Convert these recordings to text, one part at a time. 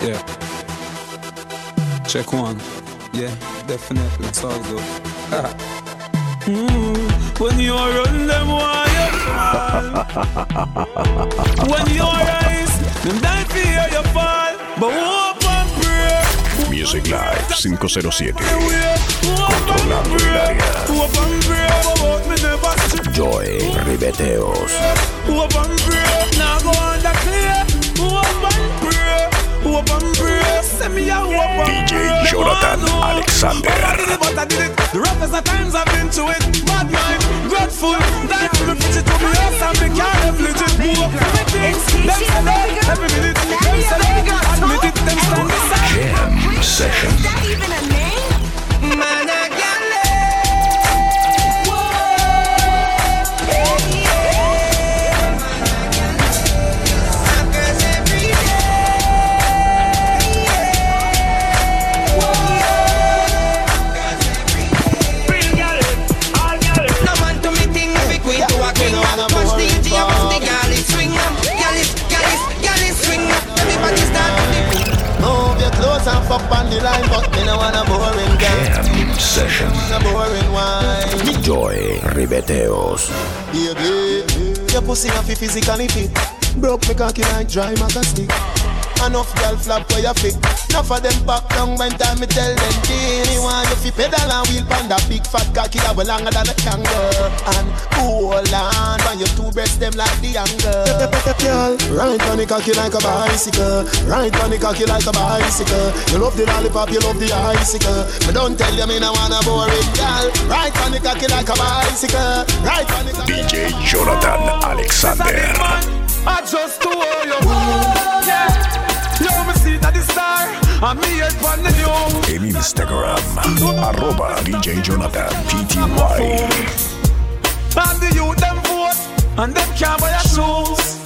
Yeah. Check one. Yeah, definitely. It's all good. mm, when you run them, why When you rise, them die fear you fall. But hope and pray. Music Live 507. Controlando el área. Joy Ribeteos. DJ Jonathan Alexander. I did it, but I did it. The roughest of times I've been to it. Bad mind, grateful. Die for me, put it to me house and me can't have legit. Move up everything. Them say that every minute. Them say that admit it. Them stand beside. Jam Session. Ribeteos. Baby, your pussy fi physically fit. Broke me cocky like dry stick. Enough girl flap where you fit. Enough of them back down when time me tell them Teeny want you fi pedal and wheel pan that big fat cocky that way longer than a kangaroo. And hold on when your two breasts them like the angle Girl, ride on the cocky like a bicycle. Ride on the cocky like a bicycle. You love the lollipop, you love the icicle. But don't tell you me no wanna boring girl. Ride on the cocky like a bicycle. Ride on the cocky DJ Jonathan Alexander. I just to hold you. Yeah. You And me head on the new. En Instagram. Arroba DJ Jonathan PTY. And the youth them vote. And them can't buy your shoes.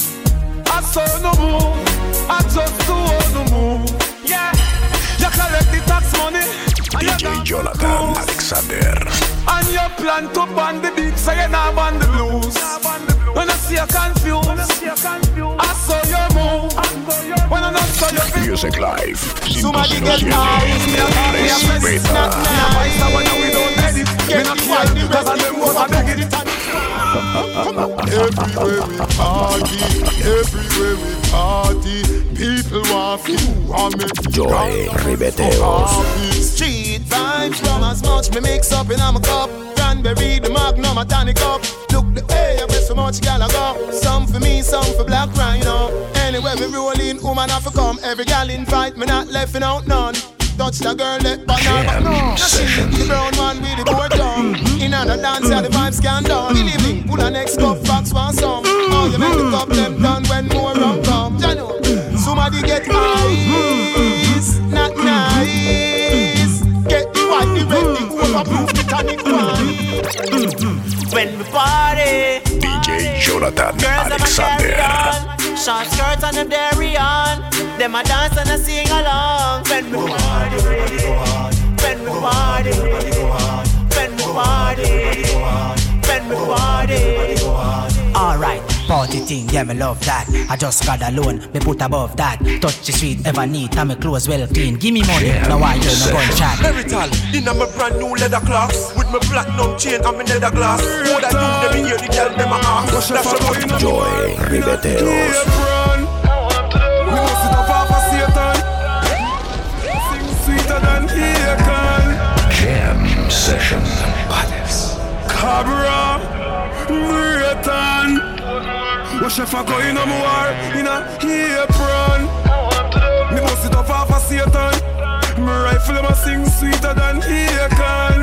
I saw no move. I just no move. DJ Jonathan. Alexander. And you plan to ban the beat, so you not ban the blues. When I see you confused, I saw your move. When I not saw your face, Music Live Somebody get 507. high. Les Beta. Everywhere we party, everywhere we party, people want you want me. Joy Ribeteos. Vibes from as much me mix up in my cup. Cranberry, the magnum, a tonic up. Look the way I wear so much gal I go. Some for me, some for black rhino. Anywhere we roll in, woman have to come. Every gal invite me, not left out none. Touch the girl, let banana Jam no. Now she session. the brown one with the board down. In another dance, yeah, the vibes can down. Believe me, pull a next cup, box one song. Jonathan Girls them a carry Alexander. on Short skirts and them dairy on Them a dance and a sing along. When we party When we party When we party When we party. Alright, party thing, yeah, me love that. I just got alone, me put above that. Touch the sweet, ever neat, and me clothes well clean. Give me money, Yeah, now I hear no session. gunshot. Merital, in a my brand new leather clocks With my platinum chain and my leather glass Who that do them hear the girl them a ask That's a boy Joy Ribeteos. Apron. We must sit up off a Satan. Sing sweeter than Akon. Jam Session. Cabra, Breton. What chef a go in a war in a apron? Me up off a Satan. Me rifle a sing sweeter than Akon.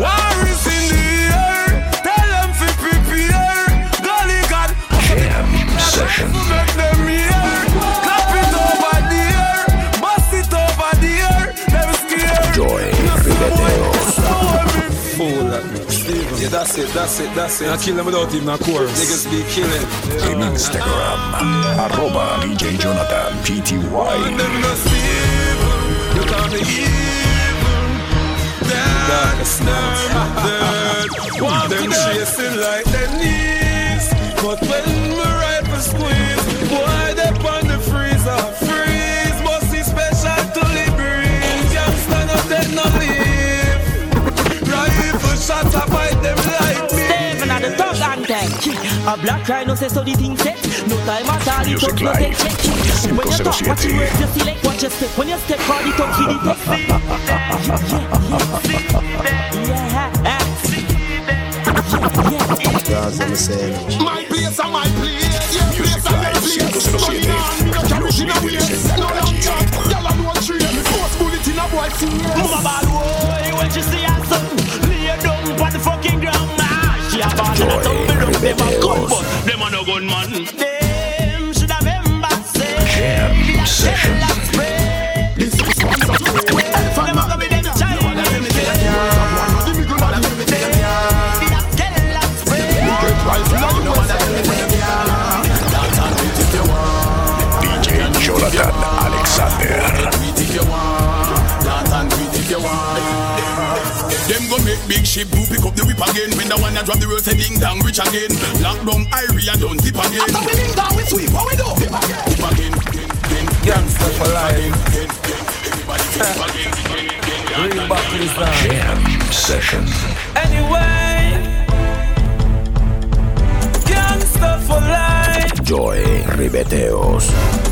War is in the air. Tell them fi prepare. Golly God, Jam Session. That's it, that's it, that's it. I kill them without even a chorus. Niggas be killing. En Instagram. Arroba DJ Jonathan PTY. Them no evil, you call me evil. Darkest night, dead. Them chasing like their knees. But when my rifle squeeze, boy, A black rhino say so the thing set. No time at all, it Music up no Live, take check. When you talk, watch your 507. words, you select, watch your step. When you step, call it up, feed it up. Yeah, yeah, yeah. Cause I'm saying. My place and my place. Yeah, Music place and Live, my place. 507. Going on, me no carry Los in a líderes waist. en No la long calle. chat. Gyal alone train. Force bullet in a boy face. Mama bad boy, when she see her son Lay down on the fucking ground ah, She a ball and a them a no gunman Them should have embassy Jam session. Ship do pick up the whip again When the one that drop the road say ding dong rich again Lock down Irie don't dip again After we ding dong we sweep, what we do? Dip again, dip again, again, for life. back. Jam session. Anyway, gangster for life. Joy Ribeteos.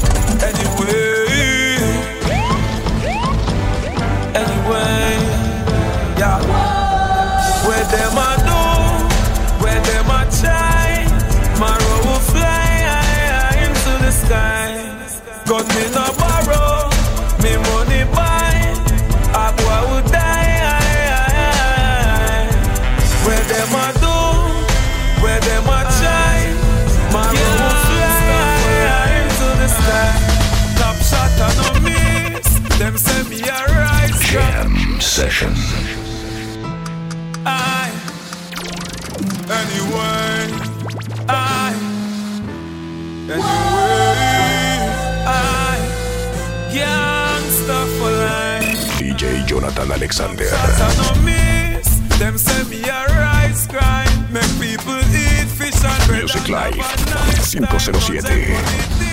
Fish and bread Music and Live, have a nice time. 507.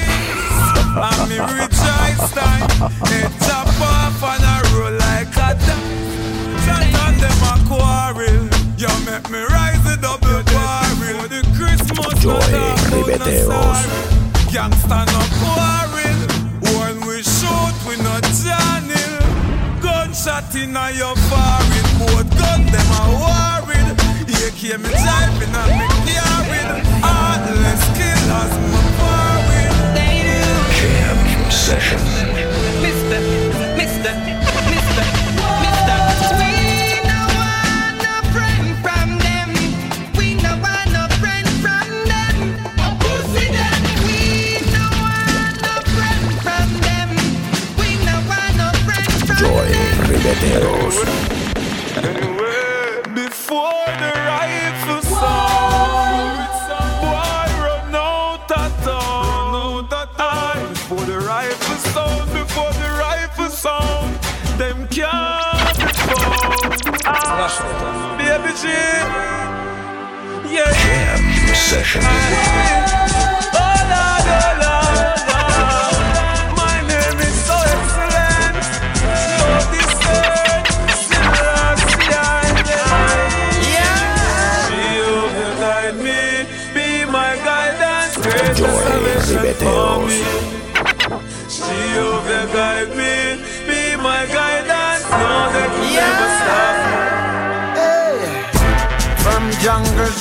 Don't take Gunshot in your gun them a worried. Me driving and me carried. Heartless killers worried. Jam session. Anyway, before the rifle sound, boy run out of town. Aye, Before the rifle sound, before the rifle sound, them can't be found. Baby G, yeah, yeah. Jam session.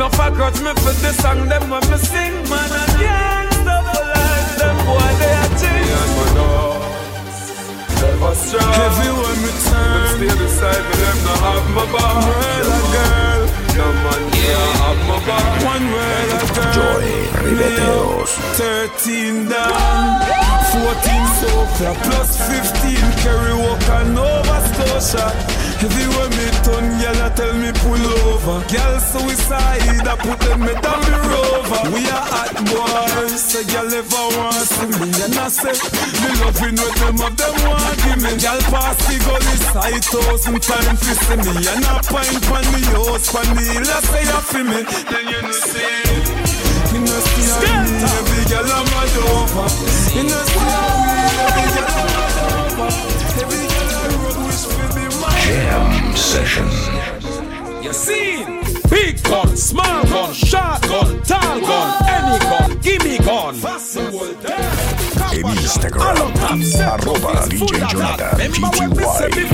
No for grudge me for the song them when me sing. Man and gangsta for life. Them boy they a change. Ever strong. Everyone me turn. Them stay beside me. Them not have my back. Well a girl. No man can't have my back. One well a girl. Joy Ribeteos. 13 down 14 Soca plus 15 Kerry Walker Nova Scotia. Everywhere me turn, I tell me pull over. Girl suicide, I put them me down the rover. We are hot boys, so girl never want see me. And I say, me loving with them of them want give me. Girl pass the gully side thousand times to see me. And I pint pan me house, me hill, I say I feel me. Then you know see you know see how me, every girl I'm mad over You know see how me, every girl I'm mad over Every girl I road wish for me my Jam session. You see? Big gun, small gun, short gun, tall gun, any gun, gimme gun. En Instagram, arroba DJ Jonathan PTY.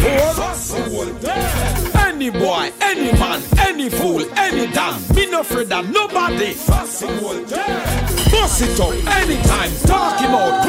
Any boy, any man, any fool, any damn, me no afraid of nobody. Bust it up anytime, talk him out,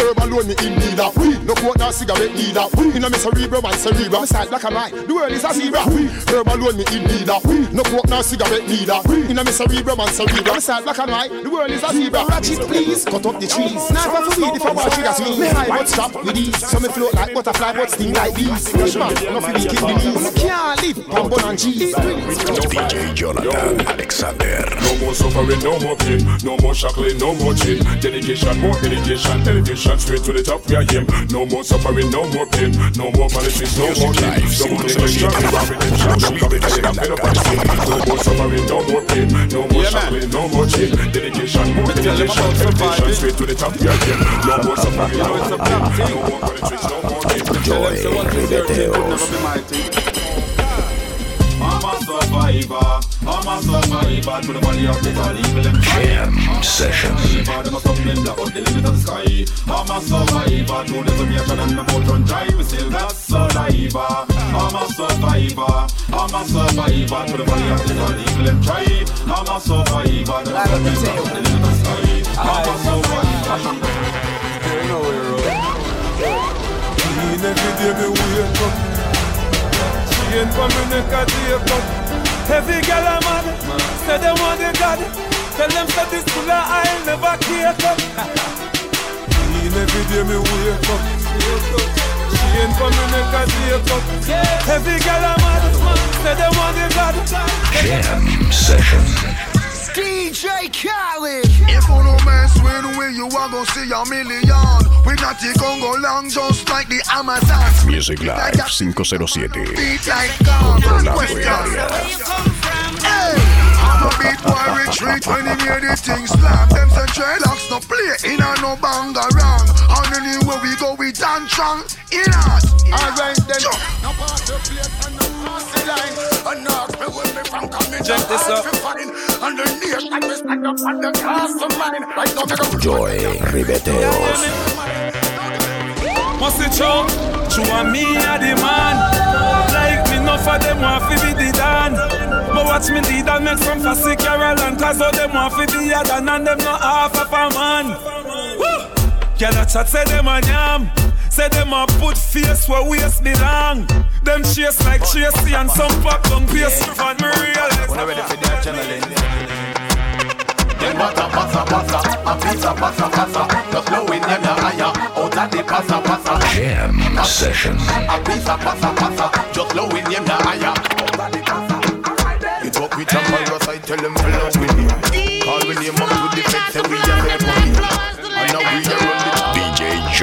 Herb alone me in need of. No coke nor cigarette neither. Inna me cerebral and cerebral Me style black and white. The world is a zebra. Herb alone me in need of. No coke nor cigarette neither. Inna me cerebral and cerebral Me style black and white. The world is a zebra. Ratchet please. Cut up the trees. Never for weed if I want triggers me Me high but stop with these? So me float like butterfly but sting like bees. Rush man Enough of these kid me Can't live on bun and cheese DJ Jonathan Alexander. No more suffering, no more pain, no more shackling, no more chain. Dedication, more dedication, elevation, straight to the top we are aim. No more suffering, no more pain, no more politics, no more pain. No more negligence, no more redemption, no capitalism, no better policy. No more suffering, no more pain, no more shackling, no more chain. Dedication, more dedication, elevation, straight to the top we are aim. No more suffering, no more pain, no more politics, no more pain. Joy Ribeteos. I'm survivor, I'm a survivor To the body of the God, evil and Jam session. Them a stumbling block out the limit of the sky. I'm a survivor, to the summation and the boat run dry We still got saliva. I'm a survivor, I'm a survivor To the body of the God, evil and try. I'm a survivor, them a stumbling block out the limit of the sky. I'm a survivor. Clean every day me wake up. Chain for me neck a tape up Every girl a mad Say them want the God. Tell them say this full of oil never cake up. Clean every day me wake up. Chain for me neck a tape up Every girl a mad Say them want the God. Jam session. DJ Khaled. If you no mess with we, you are gonna see a million. We not the Congo long, just like the Amazon. Music Live 507. Beat like God. Controlando el área. Hey, I'm a beat boy retreat when he hear the thing slam. Them say dreadlocks no play in a no bang around. And anywhere we go, we dance strong. In us. Alright then. No pass the place and no pass the line. And ask me where me from coming. Check this out. And the nation is stand up on the cast of mine. Right now, take Joy Ribeteos. Must it true? True and me a the man Like me enough of them want fi be the dan But watch me lead and make some fussy Caroline Cause all them want fi be a dan And them not half of a man Woo! Girl a chat say them a yam Say them a put face where waist belong Them chase like Tracy and some pop down pace And me realize When I ready for the adrenaline Them passa, passa, passa, a pizza, passa, passa. Just blowing them the higher, out of the passa, passa. Jam session. A pizza, passa, passa. Just blowing them the higher, out of the passa. You talk with them virus, I tell them fill up with me. Call me name up with the feds, say we are there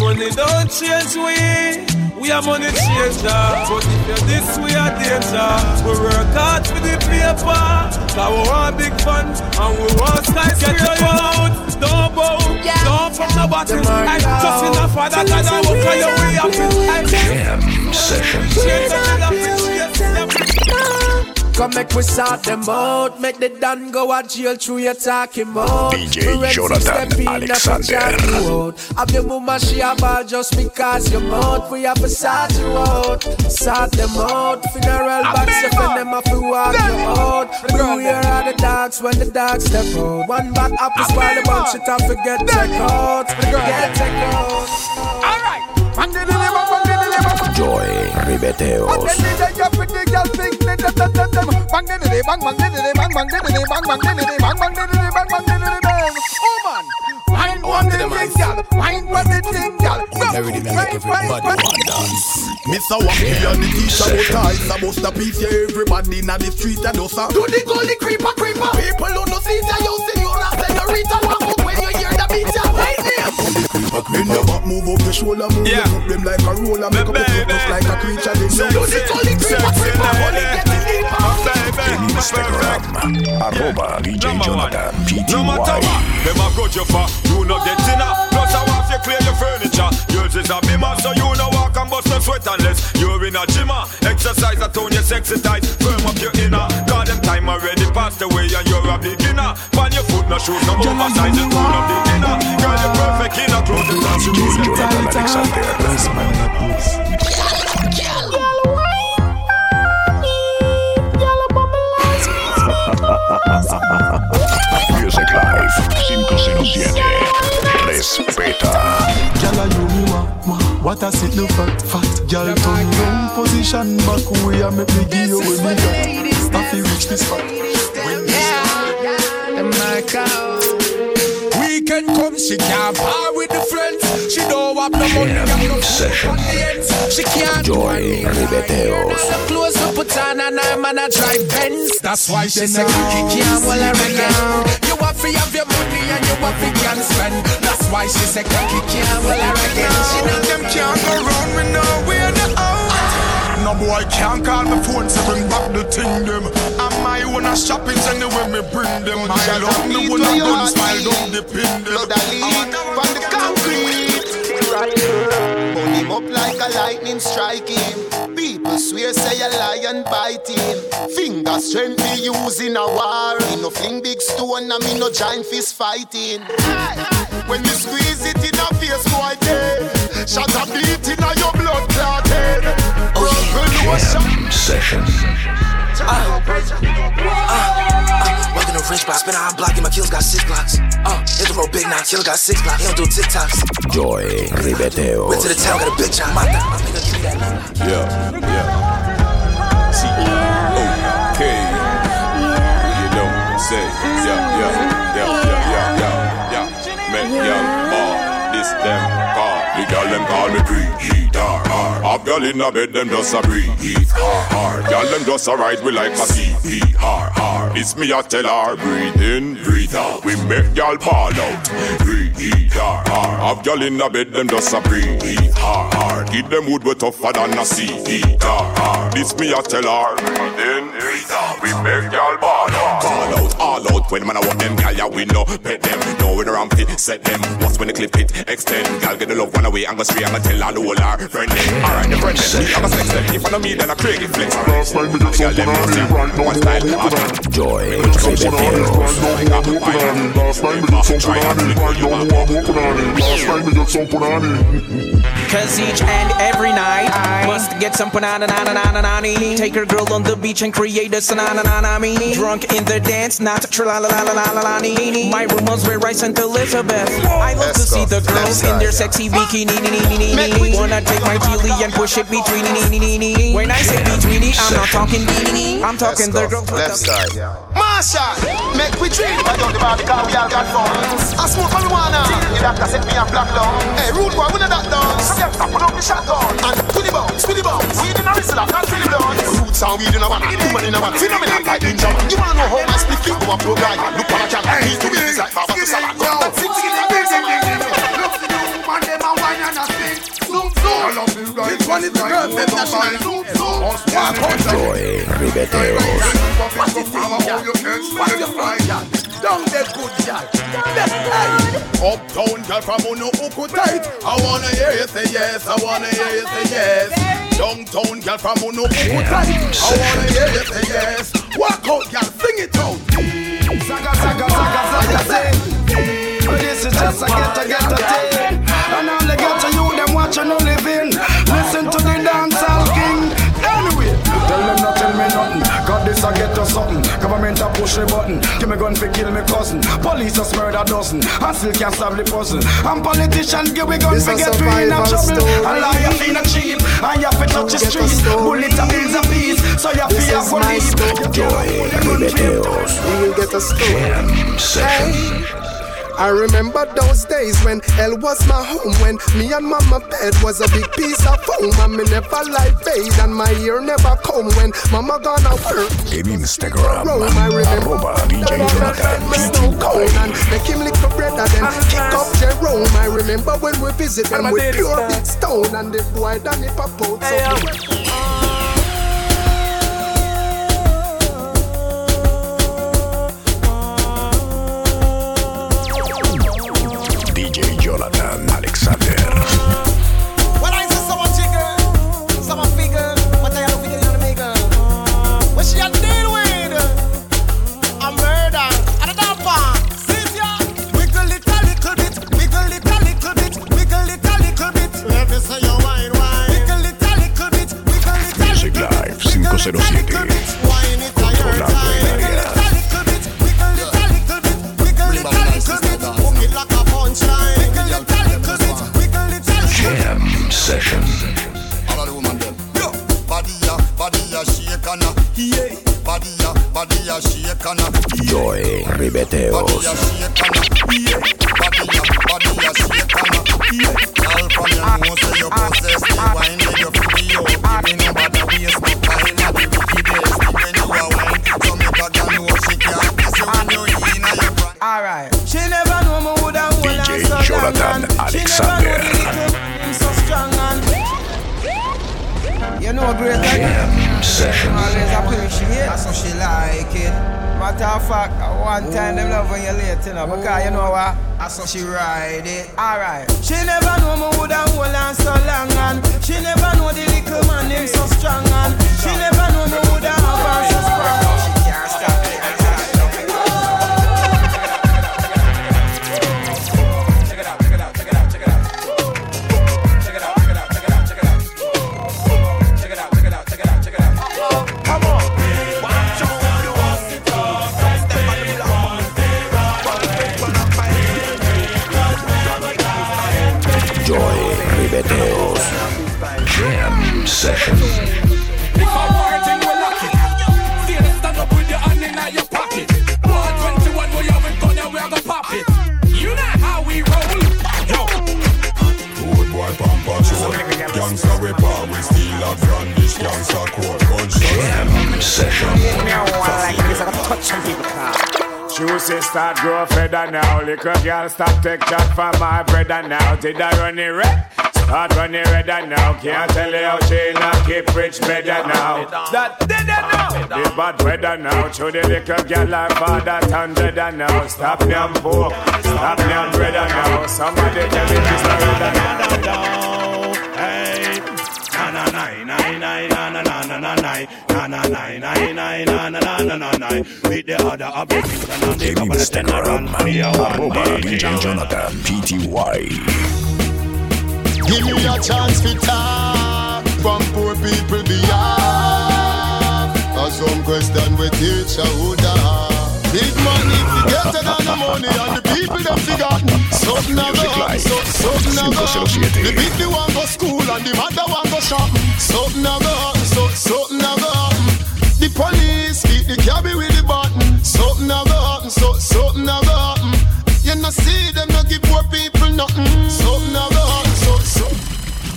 money don't change we. We are money changer uh. But if you're this we are danger. We work hard for the paper. Cause we want big fun And we want skyscraper Get your out, don't bow Don't from the bottom I'm just in. the father God I work on your way up I'm Jam session. Change the Come make we sort them out. Make the done go a jail through your talking mouth. DJ Jonathan Alexander. Have your mama she a ball just because you mouth. We have to sort you out. Sort them out. Funeral box if them have to walk you out. We hear all the dogs when the dogs step out. One back up is while the bunch it up forget check out. Get check out. Alright. Joy Ribeteos. Wine one one the thing, dance. Mr. And the teacher but ties a bust a piece yeah everybody inna the street a does a Do the gully creeper creeper. People who no see ya you senora senorita When your back move up your shoulder move yeah. up them like a roller make up your like a creature then you Do the gully creeper creeper. Only getting deeper. Instagram, arroba DJ Jonathan No matter what, PTY. you for You no get dinner Plus I want you clear your furniture Yours is a bimmer So you no walk and bust no sweat unless You're in a gymmer Exercise a tone your sexy tight Firm up your inner Cause them time already passed away And you're a beginner Find your foot no shoes no oversize You do no beginner Girl you're perfect in a clothes You you DJ Jonathan Alexander. Music Live 507. Respeta. Gyal a you me want, want. What a sit look fat, fat. Gyal turn round position back way and make me give you when me got. I feel reach this spot. When We can come, she can't bar with the friends. She don't have no money, got no Session. On the ends. She can't Joy Ribeteos. Clothes to put on and I'm on a drive Benz. That's why she said say say Kiki Kiki can't well her again. You want to have your money and you want to can spend. That's why she said Kiki can't well her again. She know Them can't go round me now. We're the out. No boy can't call my phone to bring back the thing them. And my own a shopping anywhere me bring them. My love me one a gun smile oh, don't depend them. Blood a leak from the concrete. Him lightning striking. People swear say a lion biting. Finger strength me using a war. Me no fling big stone and me no giant fist fighting. When you squeeze it in a face, boy dead. Shot a beat in a your blood clotted. Broken ocean. Session. Walking ah. the French block, spin a hot block, and my kills got six blocks. Uh, hit the road big now, killer got six blocks. He don't do TikToks. Joy Went to the Ribeteos. town, got a bitch out. Mata, I'm gonna give you that number. Yeah, yeah. T O K. You know, say, yeah, yeah, yeah, yeah, yeah, yeah, yeah. Make y'all ball, this them call. The girl them call me preheat hard. Have girl in a bed, them just a breathe hard. Girl them just a ride we like a CP hard, hard. It's me I tell her, breathe in, breathe out. We make y'all ball out, breathe hard, hard. Have girl in a bed, them just a breathe hard, hard. Give them wood we tougher than a CD hard, hard. This me I tell her, breathe in, breathe out. We make y'all ball out, all out. When man I want them, gal ya we know, pet them. Know when the ramp it, set them. Once when the clip it, extend. Gal get the love one away, I'm gonna I'm gonna tell all the whole our friend them. Alright, the friend them, me I'm gonna sex them. If I know me, then I craig it flex. Last time me get some banana, right now one style. Joy Some banana, Ribeteos. right now open on. Last time me get some banana, right now I'm open on it. Last time me get some banana. Cause each and every night I must get some banana na na na na na na Take her girl on the beach and create a sanana na na me Drunk in the dance, not tra la la la la la la la nee. My room was where I sent Elizabeth I love to see the girls in their sexy bikini. Wanna take my chili and push it between. When I say between I'm not talking beanie I'm talking the girls with Left the side. Marshall, make we drink. I don't about the car, we all got fun. I smoke marijuana. The doctor set me a black down. Hey, rude boy, we know that down. So them stop, put up the shotgun. And to the bounce, to the bounce. Weed in a wrist, not to the blunt. Roots and weed in a one, woman in a one. Phenomenal like ninja. You wanna know how my split flip go a pro guy? Look on a camera, he's doing this like Baba to Salad. That's it, This one is the girl, them national. Joy Ribeteos. Down there, good girl. Uptown girl from Uno Uku tight. I wanna hear you say yes. I wanna hear you say yes. Downtown girl from Uno Uku tight. I wanna hear you say yes. Walk out, girl, sing it out. Zaga, zaga, zaga, zaga, zing. This is just a get a get a thing. And all the get a you them watching no living. This a get us something. Government a push the button. Give me gun for kill me cousin. Police a murder dozen. And still can't solve the puzzle. And politicians give we gun This for a get we in a trouble. story. And liar fi no cheap. And you fi touch the a street. Bullet a bills a piece. So you This fi a is my police. story. Joy Ribeteos. We will get a story. Jam session. I remember those days when hell was my home When me and mama bed was a big piece of foam And me never light fade and my ear never come When mama gonna work En Instagram, Rome, I remember arroba DJ Jonathan my snow cone and make him lick the bread and then kick up Jerome. I remember when we visit them with pure big stone and the boy done it pop out. So DJ Matter of fact, one time them love when you're late, you know, because you know what? That's how she ride it. Alright. She never know me woulda hold on so long and she never know the little man him so strong and she never know me woulda have her so strong. Start grow feather now. Little girl stop take chat from my brother now. Did I run it red? Start running redder now. Can't tell you how she not keep rich better now. That did it now. The bad weather now. Show the little girl her father turn better now. Stop them poor. Stop them brother now. Somebody tell me this redder now. With the other objects and on the En couple of general Instagram, me a one arroba DJ Jonathan. Give me a chance to talk from poor people. Or some question. Big money it and forgotten. Something a go happen, so something go happen. The baby one go school and the mother one go shopping. Something a go happen, so something a go happen. The police keep the cabby with the button. Something a go happen, so something a go happen. You no see them no give poor people nothing. Something a go happen, so so.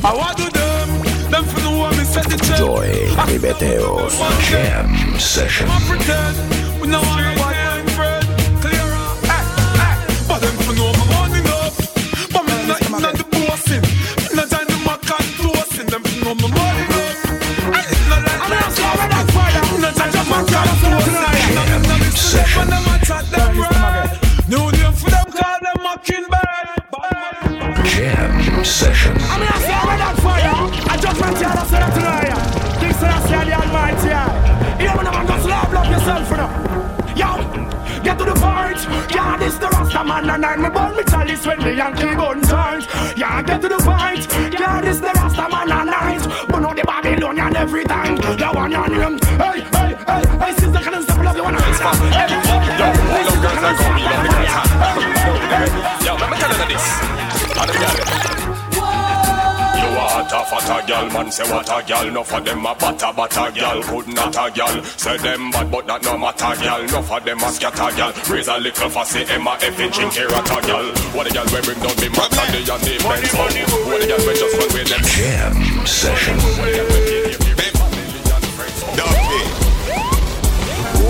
I want to them, them for the woman set the check. Joy Ribeteos. Jam session. Jam session. I mean, I say I'm fire. I just want you to say that tonight. Selassie and the Almighty. You know, man, just love, love yourself. yourself now. Yo. Get to the point. Yeah, this the Rasta man and I'm me chalice when me Yankee gun turns. Yeah, get to the point. Yeah, this the Rasta man and I'm but not the Babylonian every time. The one your name. Hey, hey, you. You want a gal, man say what a gal No for them a batter batter gal, could not a gal Say them bad but that no matter gal No for them a scatter gal, raise a little fussy Emma F in chinky rata gal What the gal we bring down the max and the Benz What the gal we just run with them Jam session.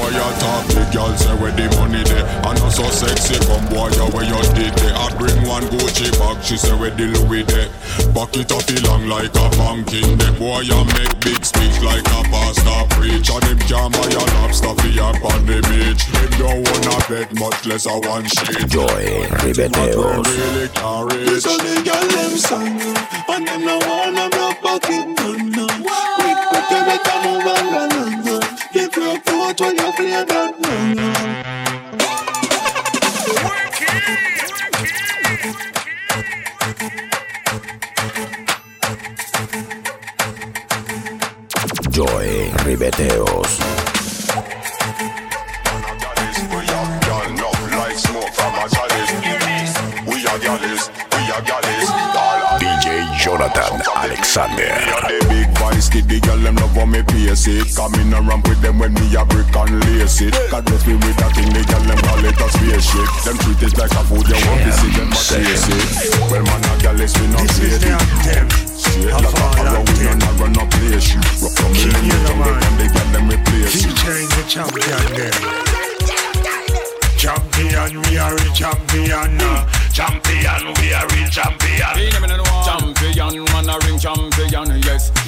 Boy, you talk the girl say where the money there. And not so sexy come boy, you where you did there I bring one Gucci bag, she say where the Louis there. Back it up long like a pumpkin The boy, you make big speech like a pastor preach. And him can't buy a lobster for your on the beach Him don't wanna bet much less a one shit Joy Ribeteos. Really can't reach This all the girl them sang And them no wanna broke pocket none no Quick, quick, you better move and go London You broke out when you play that Joy Ribeteos. Girl, no like smoke from a chalice We are galleys, we are galleys DJ Jonathan Alexander. The big vice kid, the girl them love when me pace it. Coming around with them when me a brick and lace it. God bless me with that thing, the girl them call it a spaceship. Them treat it like a food, you want to see them a taste it. Well man, a gal is we not play it. Straight like a arrow, we no not run no play shoot Rock from me in the jungle, and the girl them replace it Featuring the champion there. Champion, we are a champion. Champion, we are a champion. Champion, man a ring champion,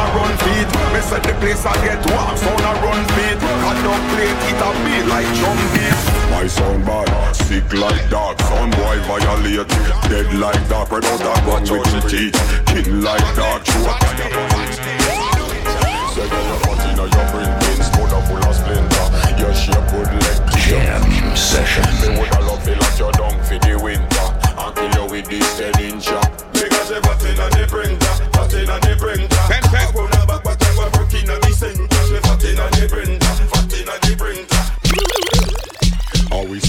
a run feet. Me set the place I get warm, sound a run feet. Cut up plate, it a beat like drum beat. My sound bad, sick like dog, sound boy violate Dead like dog, spread out that gun with the teeth Kill like dog, choke Say that your butt inna your brain pins, mother full of splinter Your shape good leg Jam session. Me woulda love to lock you down for the winter And kill you with this 10 incher You butt inna the printer, butt inna the printer Pen, pen Round the back, but I was working inna the center. Me fat inna the printer,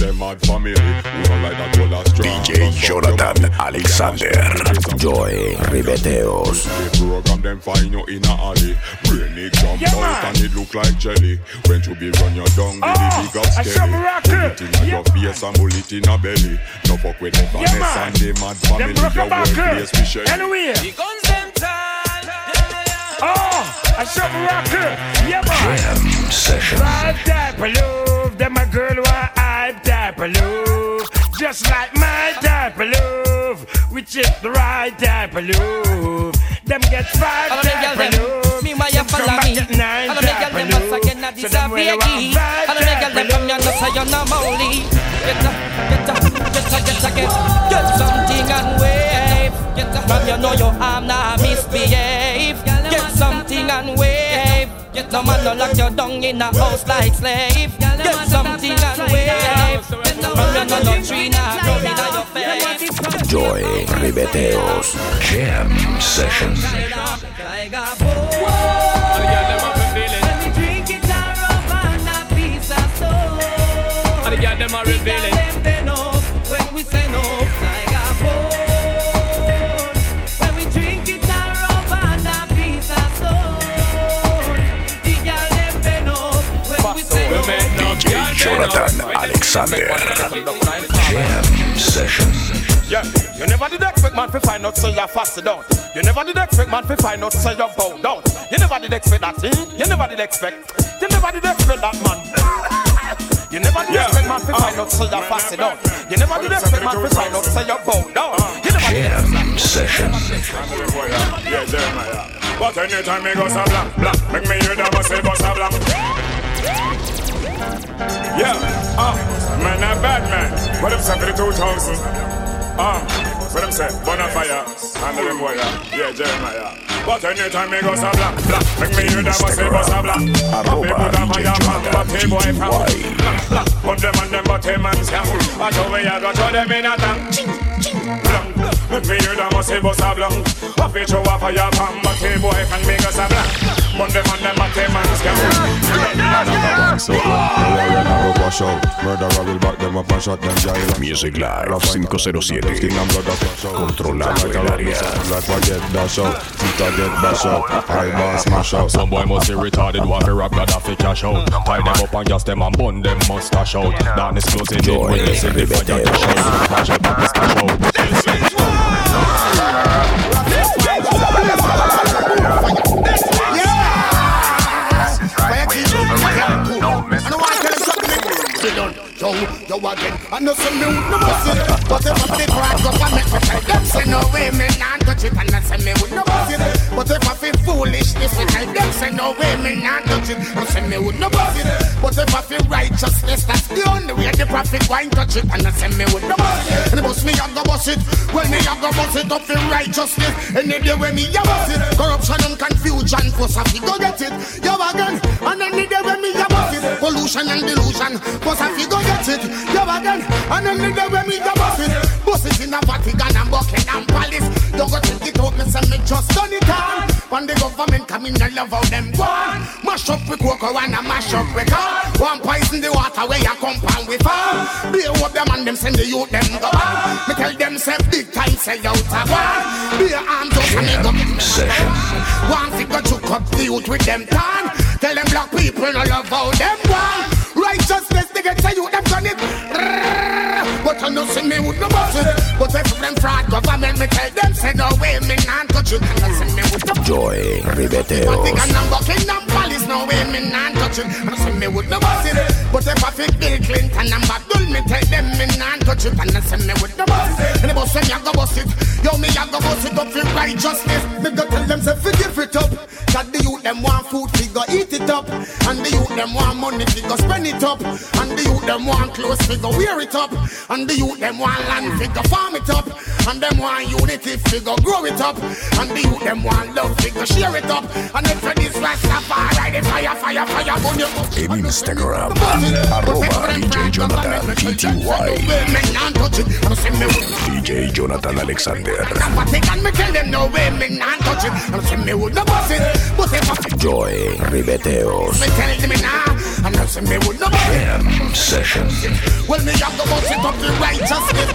How we say mad family, we don't like that all strong DJ Jonathan Alexander. Joy Ribeteos. The program them find you in a alley Brain it jump Yeah, out man. and it look like jelly When you be run your down with Oh, the big up I scary shall. Bullet in a your face and bullet in a belly No fuck with the Yeah, finesse man. and the mad family Them broke The a back workplace we share Anyway. guns them tight. Oh, I shall rock it. Yeah, man. Jam session. Five type of love, them a girl want hype type of love. Just like my type of love, which is the right type of love. Them get five All of them type girl of them, love. me why you Them come follow back me. get nine All of them type girl them of must love. again at So this them a where you at, all of them girl them from you know say you're not molly. Get up, get up, get up, get up, get get something and wave. Get up, from you know your arm now misbehave. Get something and wave. Get no man no lock you down in a house like slave. Get something and wave. From you know no tree now go in your face. Joy Ribeteos. Jam session. And the girl them a revealing. Jonathan Alexander. Jam session. Yeah, you never did expect man to find out say you're fast down. You never did expect man to find out say you're bow down. You never did expect that, eh? You never did expect. You never did expect that, man. You never did expect man to find out say you're fast down. You never did expect man to find out say you're bow down. You never Jam session. Yeah, Jeremiah But anytime me go so blank, blank, make me hear them a say bust a blank. Yeah, uh, man, a bad man. What say for the 2000? Um, what them say? Bonafire, handle them boy, yeah, Jeremiah. But anytime me go so black, black Make me hear them a say a black. Happy put a a man But hey boy from Black, black. Put them on them but hey man scam. I show me I go throw them in a tank Blank Make me hear them a say bust a blank Happy show a your pan But hey boy can make us a black Put them on them but hey man scam So, no worry, I go. Wash out Murderer will back them up and shot them jail Music Live 507 Controlando el área. Like I get dash out Tita get bash out I boss smash out Some boy must be retarded Want to rock Gaddafi cash out. Tie them up and gas them and bun them mustache out. Darkness closing in Joy, When they see the fire cash out. Crash up and stash Yo, again, I know some me would no it But if I feel up and make me tell them. Say no way me not touch it. And I say me would no it But if I feel foolish, this me tell them Say no way me not touch it. And say me would no it But if I feel righteousness That's the only way the prophet wine touch it. And I say me would no it And bust me I go bust it. Well me I go bust it up for righteousness Any day when me I bust it. Corruption and confusion Force I go get it. Yo again And any day when me it Pollution and delusion. Force I go get it Yo again And any day when me I bust it. Bust it in a Vatican and Buckingham Palace. You go take it out me say me just done it all. When the government come in I love how them go on. Mash up with cocoa and a mash up with car One poison the water where you compound with fall. Be up them and them send the youth them go on. Me tell them say big time sell out a war. Be arms up and me. go One figure to cut the youth with them tan Tell them black people no love how them want. Righteousness they get say you them done it. But I know see me would no bust it But if them fraud government me tell them say no way me not touch And I see me would no Joy Ribeteos Vatican and Buckingham Palace no way me not touch And I say me would no bust it But if I fit Bill Clinton and Abdul me tell them me not touch it And I say me would no bust it And the boss say me I go bust it. Yo me I go bust it. Up for righteousness. Me go money fi go spend it up And the youth them want clothes fi go wear it up And the youth them want land fi go farm it up And them want unity fi go grow it up And the youth them want love fi go share it up And if for this Rastafari the fire fire fire burn you up En Instagram Arroba DJ Jonathan PTY Me not touch it And say me would DJ Jonathan Alexander Vatican me tell them no way me not touch it And say me would no bust it But if I Joy Ribeteos and you see me would not Jam session. Well, me have to bust it up the righteousness.